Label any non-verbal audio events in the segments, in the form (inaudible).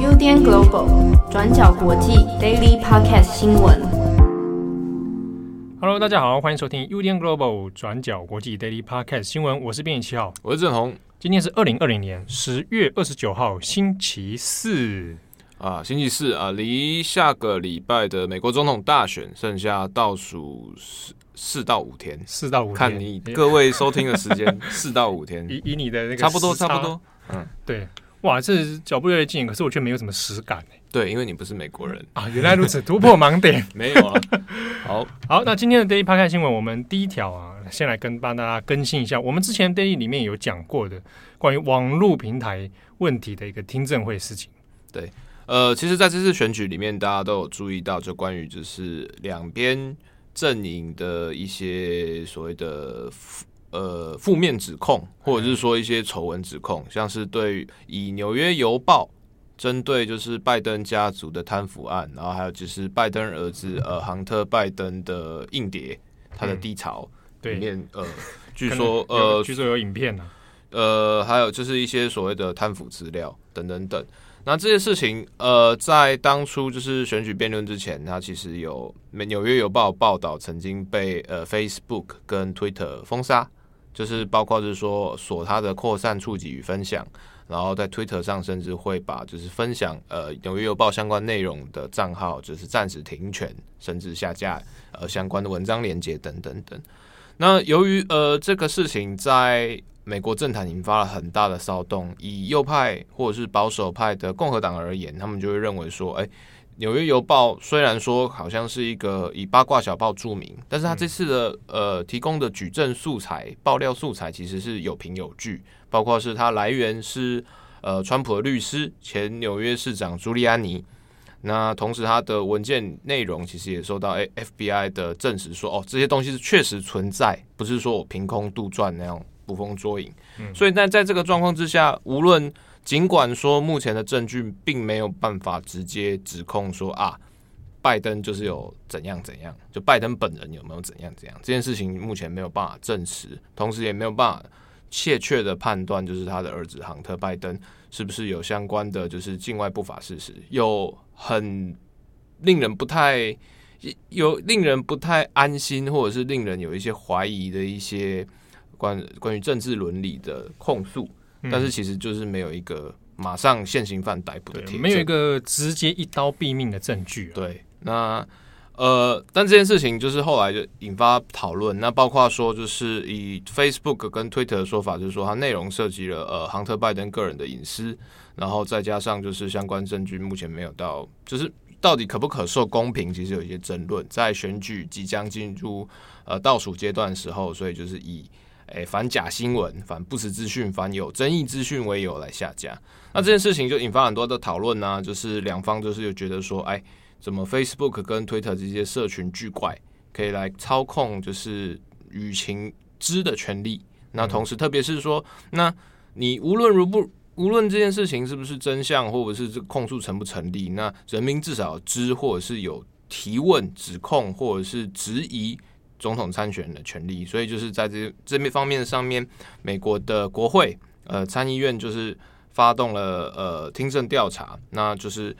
UDN Global 转角国际 Daily Podcast 新闻。Hello，大家好，欢迎收听 UDN Global 转角国际 Daily Podcast 新闻。我是编辑七号，我是郑红。今天是二零二零年十月二十九号，星期四啊，星期四啊，离下个礼拜的美国总统大选剩下倒数四四到五天，四到五天，看你各位收听的时间，(laughs) 四到五天，以以你的那个差不多，差不多，嗯，对。哇，这脚步越来越近，可是我却没有什么实感。对，因为你不是美国人啊，原来如此，突破盲点 (laughs) 没有啊。(laughs) 好好，那今天的 Daily Podcast 新闻，我们第一条啊，先来跟帮大家更新一下，我们之前 Daily 里面有讲过的关于网络平台问题的一个听证会事情。对，呃，其实在这次选举里面，大家都有注意到，就关于就是两边阵营的一些所谓的。呃，负面指控，或者是说一些丑闻指控，像是对以《纽约邮报》针对就是拜登家族的贪腐案，然后还有就是拜登儿子呃，杭特拜登的硬碟，他的低潮里面，嗯、呃，据说呃，据说有影片呢，呃，还有就是一些所谓的贪腐资料等等等。那这些事情，呃，在当初就是选举辩论之前，它其实有《美纽约邮报》报道曾经被呃 Facebook 跟 Twitter 封杀。就是包括就是说锁它的扩散、触及与分享，然后在 Twitter 上甚至会把就是分享呃纽约邮报相关内容的账号就是暂时停权，甚至下架呃相关的文章链接等等等。那由于呃这个事情在美国政坛引发了很大的骚动，以右派或者是保守派的共和党而言，他们就会认为说，哎。纽约邮报虽然说好像是一个以八卦小报著名，但是他这次的呃提供的举证素材、爆料素材其实是有凭有据，包括是它来源是呃川普的律师前纽约市长朱利安尼，那同时他的文件内容其实也受到 FBI 的证实说，说哦这些东西是确实存在，不是说我凭空杜撰那样捕风捉影。嗯，所以但在这个状况之下，无论尽管说目前的证据并没有办法直接指控说啊，拜登就是有怎样怎样，就拜登本人有没有怎样怎样，这件事情目前没有办法证实，同时也没有办法确切的判断，就是他的儿子杭特拜登是不是有相关的就是境外不法事实，有很令人不太有令人不太安心，或者是令人有一些怀疑的一些关关于政治伦理的控诉。但是其实就是没有一个马上现行犯逮捕的铁证，没有一个直接一刀毙命的证据啊。对，那呃，但这件事情就是后来就引发讨论。那包括说，就是以 Facebook 跟 Twitter 的说法，就是说它内容涉及了呃，杭特拜登个人的隐私，然后再加上就是相关证据目前没有到，就是到底可不可受公平，其实有一些争论。在选举即将进入呃倒数阶段的时候，所以就是以。诶，反假新闻、反不实资讯、反有争议资讯为由来下架，那这件事情就引发很多的讨论呢。就是两方就是又觉得说，哎，怎么 Facebook 跟 Twitter 这些社群巨怪可以来操控就是舆情知的权利？那同时，特别是说，那你无论如不无论这件事情是不是真相，或者是这控诉成不成立，那人民至少知，或者是有提问、指控，或者是质疑。总统参选的权利，所以就是在这这边方面上面，美国的国会呃参议院就是发动了呃听证调查，那就是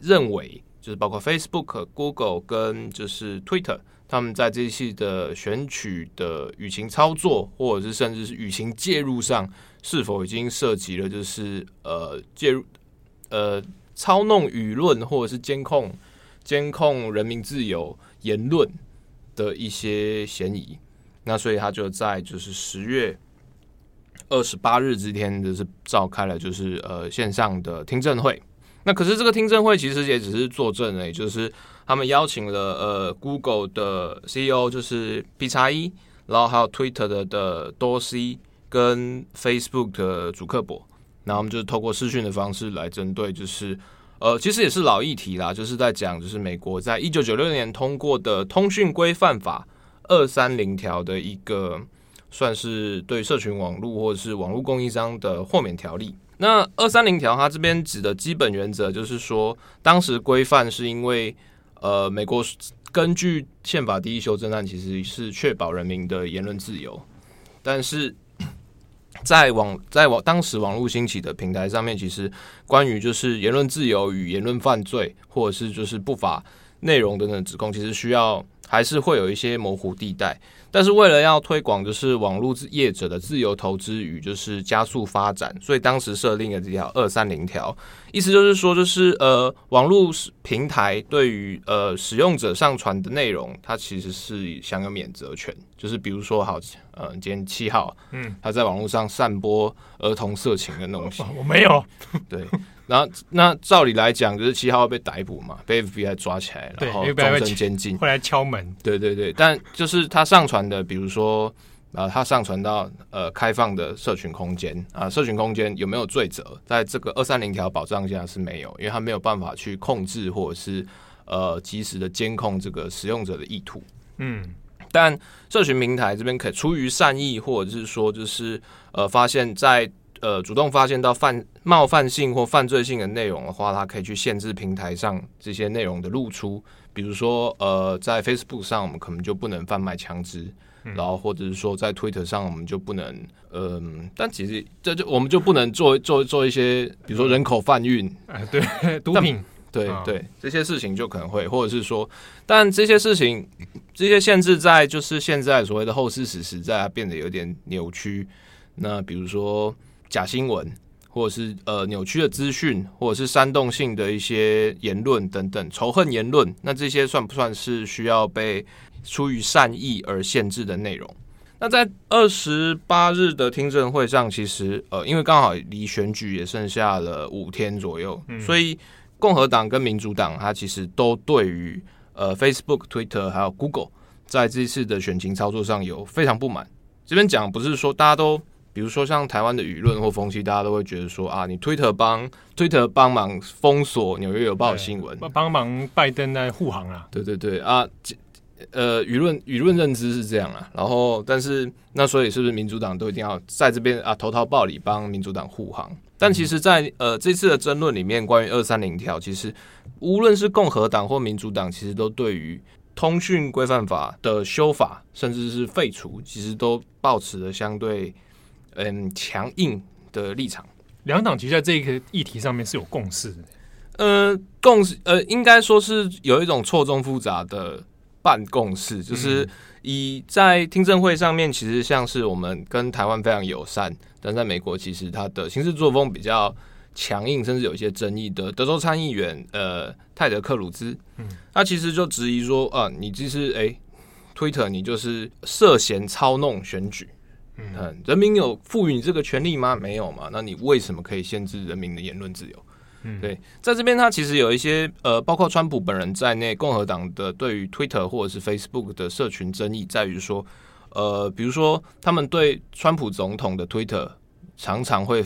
认为就是包括 Facebook、Google 跟就是 Twitter，他们在这一期的选举的舆情操作，或者是甚至是舆情介入上，是否已经涉及了就是呃介入呃操弄舆论，或者是监控监控人民自由言论。的一些嫌疑，那所以他就在就是十月二十八日这天，就是召开了就是呃线上的听证会。那可是这个听证会其实也只是作证诶，就是他们邀请了呃 Google 的 CEO 就是皮查伊，然后还有 Twitter 的的多西跟 Facebook 的祖克伯，然后我们就是透过视讯的方式来针对就是。呃，其实也是老议题啦，就是在讲，就是美国在一九九六年通过的《通讯规范法》二三零条的一个，算是对社群网络或者是网络供应商的豁免条例。那二三零条它这边指的基本原则就是说，当时规范是因为，呃，美国根据宪法第一修正案其实是确保人民的言论自由，但是在网在网当时网络兴起的平台上面，其实关于就是言论自由与言论犯罪，或者是就是不法内容等等指控，其实需要还是会有一些模糊地带。但是为了要推广就是网络业者的自由投资与就是加速发展，所以当时设定了这条二三零条，意思就是说就是呃网络平台对于呃使用者上传的内容，它其实是享有免责权。就是比如说好，呃，今天七号，嗯，他在网络上散播儿童色情的东西，(laughs) 我没有，(laughs) 对。然后那照理来讲，就是七号会被逮捕嘛，被 FBI 抓起来，然后终身监禁，会来敲门。对对对，但就是他上传的，比如说啊，它上传到呃开放的社群空间啊，社群空间有没有罪责？在这个二三零条保障下是没有，因为它没有办法去控制或者是呃及时的监控这个使用者的意图。嗯，但社群平台这边可以出于善意，或者是说就是呃发现，在呃，主动发现到犯冒犯性或犯罪性的内容的话，它可以去限制平台上这些内容的露出。比如说，呃，在 Facebook 上，我们可能就不能贩卖枪支，嗯、然后或者是说在 Twitter 上，我们就不能，嗯、呃，但其实这就我们就不能做做做一些，比如说人口贩运，哎，对，(laughs) 毒品，对对，这些事情就可能会，或者是说，但这些事情这些限制在就是现在所谓的后事史时代，变得有点扭曲。那比如说。假新闻，或者是呃扭曲的资讯，或者是煽动性的一些言论等等，仇恨言论，那这些算不算是需要被出于善意而限制的内容？那在二十八日的听证会上，其实呃，因为刚好离选举也剩下了五天左右，嗯、所以共和党跟民主党，它其实都对于呃 Facebook、Twitter 还有 Google 在这次的选情操作上有非常不满。这边讲不是说大家都。比如说，像台湾的舆论或风气，大家都会觉得说啊，你推特帮推特帮忙封锁《纽约邮报》新闻，帮忙拜登在护航啊。对对对啊，呃，舆论舆论认知是这样啊。然后，但是那所以是不是民主党都一定要在这边啊投桃报李帮民主党护航？但其实在，在呃这次的争论里面，关于二三零条，其实无论是共和党或民主党，其实都对于通讯规范法的修法，甚至是废除，其实都抱持了相对。嗯，强硬的立场，两党其实在这个议题上面是有共识的。呃，共识呃，应该说是有一种错综复杂的半共识，就是以在听证会上面，其实像是我们跟台湾非常友善，但在美国其实他的行事作风比较强硬，甚至有一些争议的德州参议员呃泰德克鲁兹，嗯，他其实就质疑说啊，你其实哎，Twitter 你就是涉嫌操弄选举。嗯，人民有赋予你这个权利吗？没有嘛？那你为什么可以限制人民的言论自由？嗯，对，在这边他其实有一些呃，包括川普本人在内，共和党的对于 Twitter 或者是 Facebook 的社群争议在于说，呃，比如说他们对川普总统的 Twitter 常常会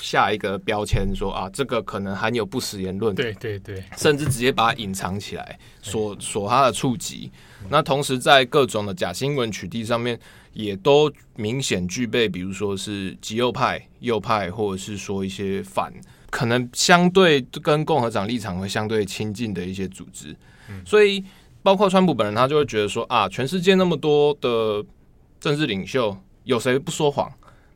下一个标签说啊，这个可能含有不实言论，对对对，甚至直接把它隐藏起来，锁锁他的触及。那同时在各种的假新闻取缔上面。也都明显具备，比如说是极右派、右派，或者是说一些反，可能相对跟共和党立场会相对亲近的一些组织。嗯，所以包括川普本人，他就会觉得说啊，全世界那么多的政治领袖，有谁不说谎？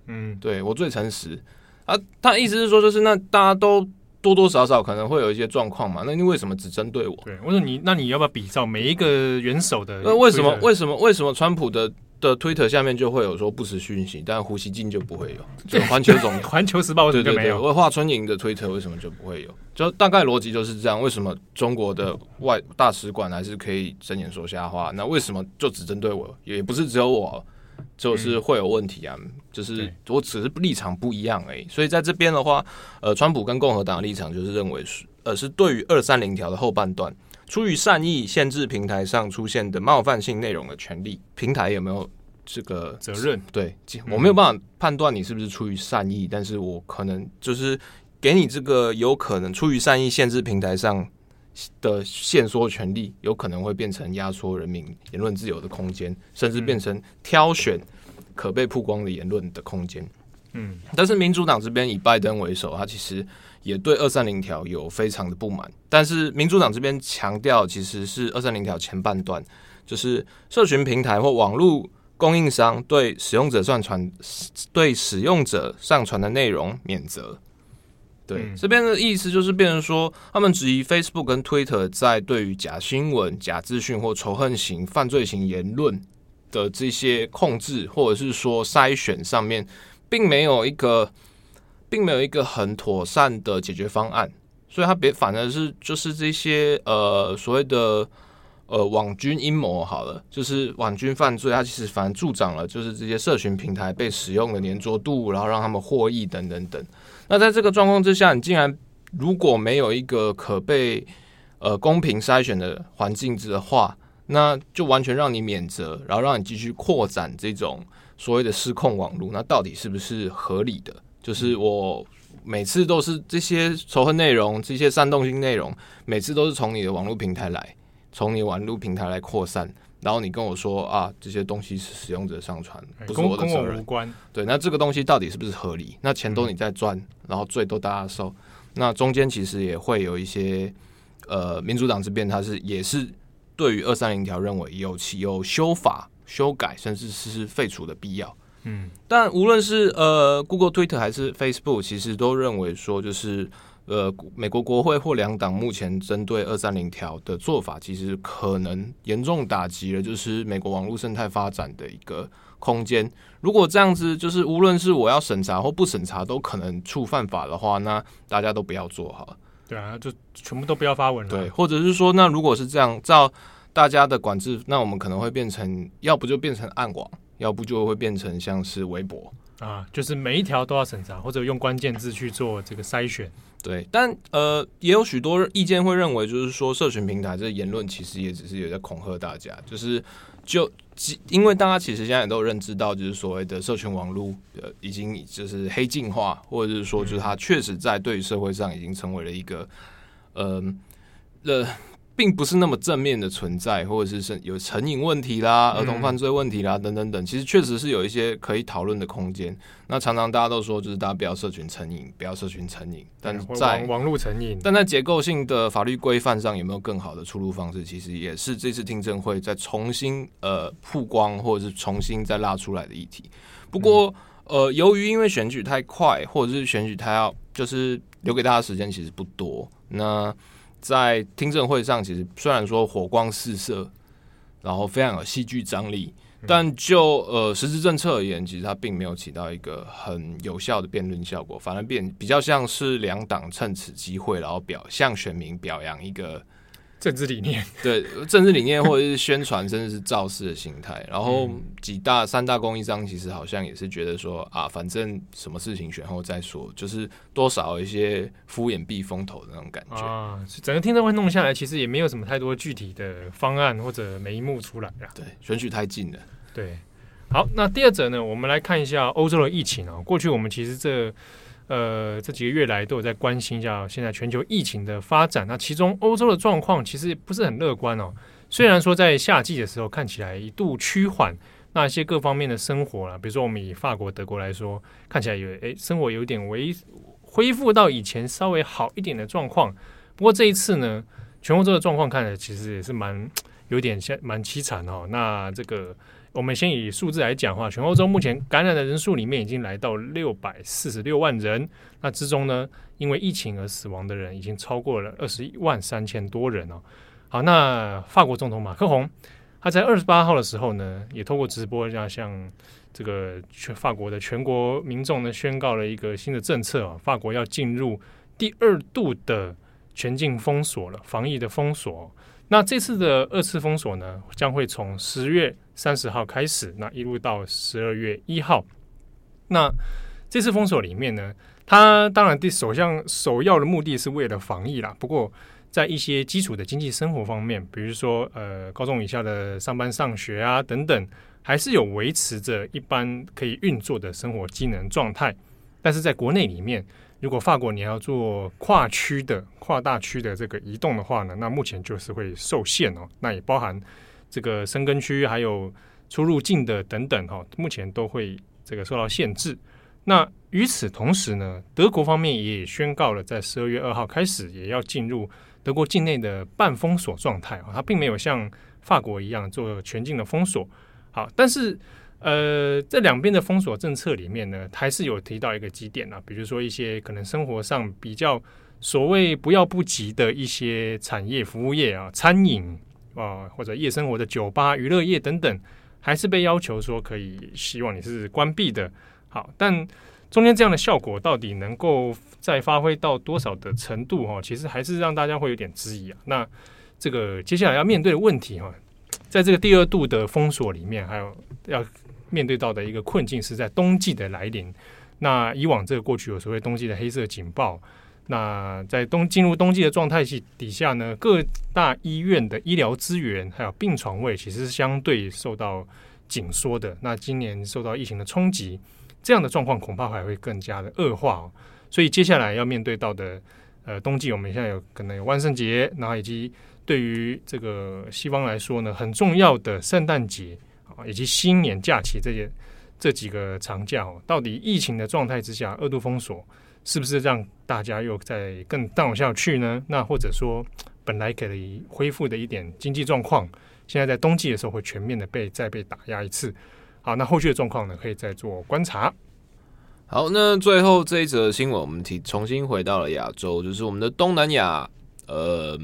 嗯，对，我最诚实啊。他意思是说，就是那大家都多多少少可能会有一些状况嘛。那你为什么只针对我？对，我说你，那你要不要比照每一个元首的？那为什么？为什么？为什么川普的？的推特下面就会有说不实讯息，但胡锡进就不会有。(laughs) 就环球总 (laughs) 环球时报为什么就没有？为华春莹的推特为什么就不会有？就大概逻辑就是这样。为什么中国的外大使馆还是可以睁眼说瞎话？那为什么就只针对我？也不是只有我，就是会有问题啊。嗯、就是我只是立场不一样而已。所以在这边的话，呃，川普跟共和党的立场就是认为是，呃，是对于二三零条的后半段。出于善意限制平台上出现的冒犯性内容的权利，平台有没有这个责任？对，(laughs) 我没有办法判断你是不是出于善意，嗯、但是我可能就是给你这个有可能出于善意限制平台上的限缩权利，有可能会变成压缩人民言论自由的空间，甚至变成挑选可被曝光的言论的空间。嗯，但是民主党这边以拜登为首，他其实。也对二三零条有非常的不满，但是民主党这边强调，其实是二三零条前半段，就是社群平台或网络供应商对使用者上传对使用者上传的内容免责。对，嗯、这边的意思就是变成说，他们质疑 Facebook 跟 Twitter 在对于假新闻、假资讯或仇恨型、犯罪型言论的这些控制，或者是说筛选上面，并没有一个，并没有一个很妥善的解决方案。所以，他别反而是就是这些呃所谓的呃网军阴谋好了，就是网军犯罪，他其实反而助长了就是这些社群平台被使用的黏着度，然后让他们获益等等等。那在这个状况之下，你竟然如果没有一个可被呃公平筛选的环境的话，那就完全让你免责，然后让你继续扩展这种所谓的失控网络，那到底是不是合理的？就是我每次都是这些仇恨内容、这些煽动性内容，每次都是从你的网络平台来，从你网络平台来扩散。然后你跟我说啊，这些东西是使用者上传，不是我的责任。无关。对，那这个东西到底是不是合理？那钱都你在赚，嗯、然后罪都大家受。那中间其实也会有一些呃，民主党这边他是也是对于二三零条认为有其有修法、修改，甚至是废除的必要。嗯，但无论是呃，Google、Twitter 还是 Facebook，其实都认为说就是。呃，美国国会或两党目前针对二三零条的做法，其实可能严重打击了，就是美国网络生态发展的一个空间。如果这样子，就是无论是我要审查或不审查，都可能触犯法的话，那大家都不要做好了。对啊，就全部都不要发文了。对，或者是说，那如果是这样，照大家的管制，那我们可能会变成，要不就变成暗网，要不就会变成像是微博啊，就是每一条都要审查，或者用关键字去做这个筛选。对，但呃，也有许多意见会认为，就是说，社群平台这个言论其实也只是有在恐吓大家，就是就因为大家其实现在也都认知到，就是所谓的社群网络呃，已经就是黑进化，或者是说，就是它确实在对于社会上已经成为了一个呃呃。并不是那么正面的存在，或者是是有成瘾问题啦、儿童犯罪问题啦等等等，其实确实是有一些可以讨论的空间。那常常大家都说，就是大家不要社群成瘾，不要社群成瘾。但在网络成瘾，但在结构性的法律规范上有没有更好的出路方式？其实也是这次听证会再重新呃曝光，或者是重新再拉出来的议题。不过呃，由于因为选举太快，或者是选举它要就是留给大家时间其实不多，那。在听证会上，其实虽然说火光四射，然后非常有戏剧张力，但就呃实质政策而言，其实它并没有起到一个很有效的辩论效果，反而变比较像是两党趁此机会，然后表向选民表扬一个。政治理念，(laughs) 对政治理念或者是宣传，甚至是造势的心态。然后几大三大供应商其实好像也是觉得说啊，反正什么事情选后再说，就是多少一些敷衍避风头的那种感觉啊。整个听证会弄下来，其实也没有什么太多具体的方案或者眉目出来啊。对，选举太近了。对，好，那第二则呢，我们来看一下欧洲的疫情啊。过去我们其实这。呃，这几个月来都有在关心一下现在全球疫情的发展。那其中欧洲的状况其实不是很乐观哦。虽然说在夏季的时候看起来一度趋缓，那些各方面的生活了，比如说我们以法国、德国来说，看起来有诶生活有点微恢复到以前稍微好一点的状况。不过这一次呢，全欧洲的状况看来其实也是蛮有点像蛮凄惨哦。那这个。我们先以数字来讲的话，全欧洲目前感染的人数里面已经来到六百四十六万人。那之中呢，因为疫情而死亡的人已经超过了二十一万三千多人哦。好，那法国总统马克宏他在二十八号的时候呢，也透过直播要向这个全法国的全国民众呢宣告了一个新的政策啊，法国要进入第二度的全境封锁了，防疫的封锁。那这次的二次封锁呢，将会从十月三十号开始，那一路到十二月一号。那这次封锁里面呢，它当然第首项首要的目的是为了防疫啦。不过，在一些基础的经济生活方面，比如说呃高中以下的上班上学啊等等，还是有维持着一般可以运作的生活机能状态。但是在国内里面，如果法国你要做跨区的、跨大区的这个移动的话呢，那目前就是会受限哦。那也包含这个申根区，还有出入境的等等哈，目前都会这个受到限制。那与此同时呢，德国方面也宣告了，在十二月二号开始也要进入德国境内的半封锁状态啊，它并没有像法国一样做全境的封锁。好，但是呃，这两边的封锁政策里面呢，还是有提到一个几点啊，比如说一些可能生活上比较所谓不要不急的一些产业、服务业啊，餐饮啊，或者夜生活的酒吧、娱乐业等等，还是被要求说可以希望你是关闭的。好，但中间这样的效果到底能够再发挥到多少的程度哈？其实还是让大家会有点质疑啊。那这个接下来要面对的问题哈，在这个第二度的封锁里面，还有要。面对到的一个困境是在冬季的来临。那以往这个过去有所谓冬季的黑色警报。那在冬进入冬季的状态底下呢，各大医院的医疗资源还有病床位其实是相对受到紧缩的。那今年受到疫情的冲击，这样的状况恐怕还会更加的恶化哦。所以接下来要面对到的呃冬季，我们现在有可能有万圣节，然后以及对于这个西方来说呢，很重要的圣诞节。以及新年假期这些这几个长假哦，到底疫情的状态之下，二度封锁是不是让大家又再更 down 下去呢？那或者说，本来可以恢复的一点经济状况，现在在冬季的时候会全面的被再被打压一次。好，那后续的状况呢，可以再做观察。好，那最后这一则新闻，我们提重新回到了亚洲，就是我们的东南亚呃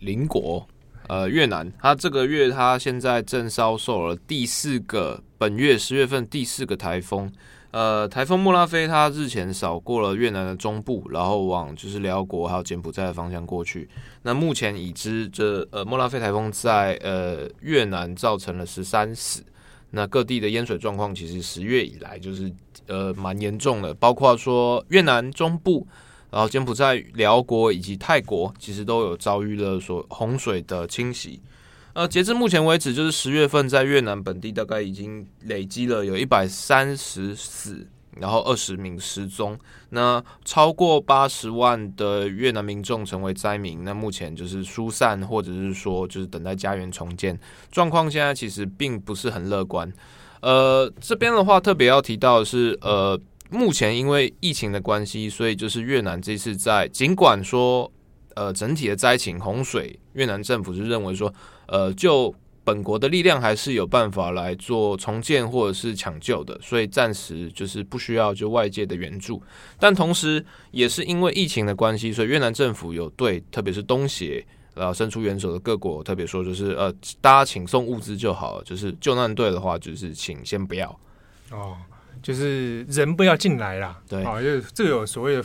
邻国。呃，越南，它这个月它现在正遭受了第四个本月十月份第四个台风，呃，台风莫拉菲，它日前扫过了越南的中部，然后往就是寮国还有柬埔寨的方向过去。那目前已知这呃莫拉菲台风在呃越南造成了十三死，那各地的淹水状况其实十月以来就是呃蛮严重的，包括说越南中部。然后柬埔寨、寮国以及泰国其实都有遭遇了所洪水的侵袭。呃，截至目前为止，就是十月份在越南本地大概已经累积了有一百三十死，然后二十名失踪。那超过八十万的越南民众成为灾民。那目前就是疏散或者是说就是等待家园重建，状况现在其实并不是很乐观。呃，这边的话特别要提到的是，呃。目前因为疫情的关系，所以就是越南这次在尽管说，呃，整体的灾情洪水，越南政府是认为说，呃，就本国的力量还是有办法来做重建或者是抢救的，所以暂时就是不需要就外界的援助。但同时也是因为疫情的关系，所以越南政府有对特别是东协然后伸出援手的各国，特别说就是呃，大家请送物资就好了，就是救难队的话，就是请先不要哦。就是人不要进来啦，对，啊，就这个有所谓的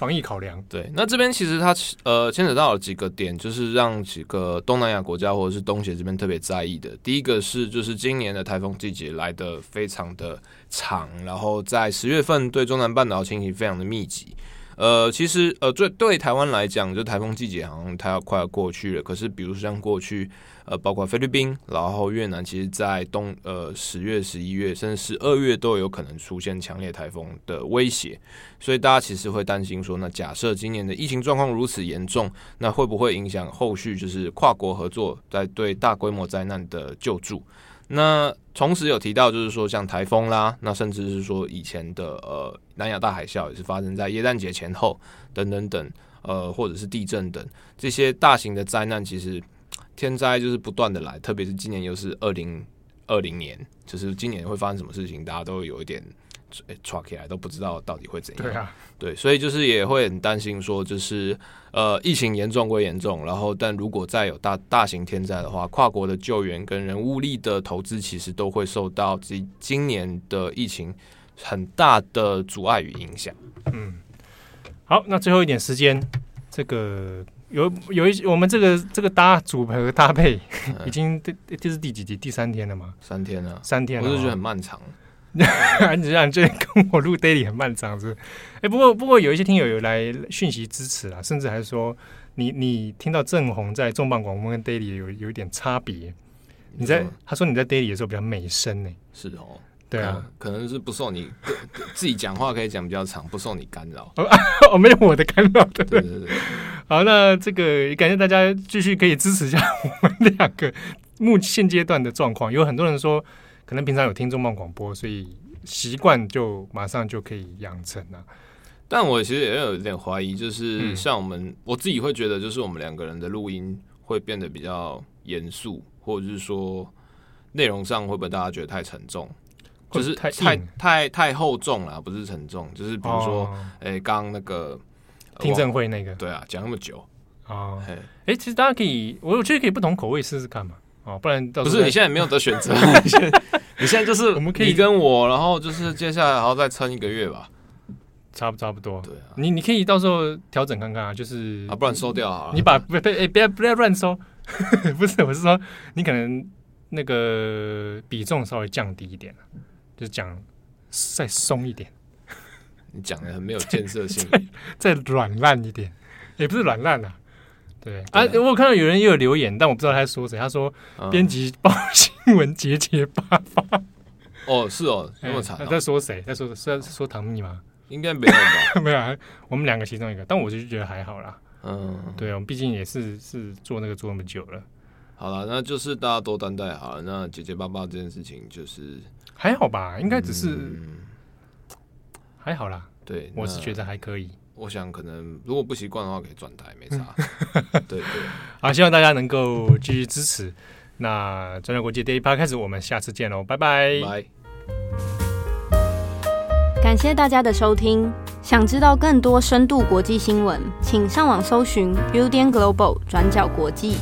防疫考量。对，那这边其实它呃牵扯到了几个点，就是让几个东南亚国家或者是东协这边特别在意的。第一个是，就是今年的台风季节来得非常的长，然后在十月份对中南半岛侵袭非常的密集。呃，其实呃，对对台湾来讲，就台风季节好像它要快要过去了。可是，比如像过去。呃，包括菲律宾，然后越南，其实，在冬呃十月、十一月，甚至十二月都有可能出现强烈台风的威胁，所以大家其实会担心说，那假设今年的疫情状况如此严重，那会不会影响后续就是跨国合作在对大规模灾难的救助？那同时有提到就是说，像台风啦，那甚至是说以前的呃南亚大海啸也是发生在耶诞节前后等等等，呃，或者是地震等这些大型的灾难，其实。天灾就是不断的来，特别是今年又是二零二零年，就是今年会发生什么事情，大家都有一点诶起来都不知道到底会怎样。对啊，对，所以就是也会很担心说，就是呃疫情严重归严重，然后但如果再有大大型天灾的话，跨国的救援跟人物力的投资，其实都会受到今今年的疫情很大的阻碍与影响。嗯，好，那最后一点时间，这个。有有一我们这个这个搭组合搭配，嗯、已经这这是第几集？第三天了吗？三天了，三天了，我就觉得很漫长。(laughs) 你这样就跟我录 daily 很漫长是，是？哎、欸，不过不过有一些听友有来讯息支持啊，甚至还说你你听到郑红在重磅广播跟 daily 有有一点差别。你在他说你在 daily 的时候比较美声呢？是哦。对啊，可能是不受你 (laughs) 自己讲话可以讲比较长，不受你干扰。哦，(laughs) 没有我的干扰，对对对对。好，那这个感谢大家继续可以支持一下我们两个目现阶段的状况。有很多人说，可能平常有听重磅广播，所以习惯就马上就可以养成了。但我其实也有点怀疑，就是像我们、嗯、我自己会觉得，就是我们两个人的录音会变得比较严肃，或者是说内容上会不会大家觉得太沉重？就是太太太太厚重了，不是沉重，就是比如说，哎、哦，刚、欸、那个听证会那个，对啊，讲那么久。哦，哎、欸，其实大家可以，我觉得可以不同口味试试看嘛，哦，不然到不是你现在没有得选择，你现在你现在就是我们可以跟我，然后就是接下来然后再撑一个月吧。差不差不多，对啊，你你可以到时候调整看看啊，就是啊，不然收掉好了。你把不不哎，不要不要乱收，(laughs) 不是，我是说你可能那个比重稍微降低一点，就是讲再松一点。你讲的很没有建设性，(laughs) 再软烂一点，也不是软烂啊。对啊，我有看到有人也有留言，但我不知道他在说谁。他说编辑报新闻结结巴巴。哦，是哦，那么惨。在说谁？在说是在说唐蜜吗？应该没有吧？(laughs) 没有啊，我们两个其中一个，但我就觉得还好啦。嗯，对啊，我们毕竟也是是做那个做那么久了。好了，那就是大家多担待好了。那结结巴巴这件事情就是还好吧，应该只是、嗯、还好啦。对，我是觉得还可以。我想可能如果不习惯的话，可以转台，没差。(laughs) 对对，好，希望大家能够继续支持。那转角国际 Daily Podcast，我们下次见喽，拜拜。拜。感谢大家的收听。想知道更多深度国际新闻，请上网搜寻 Udan Global 转角国际。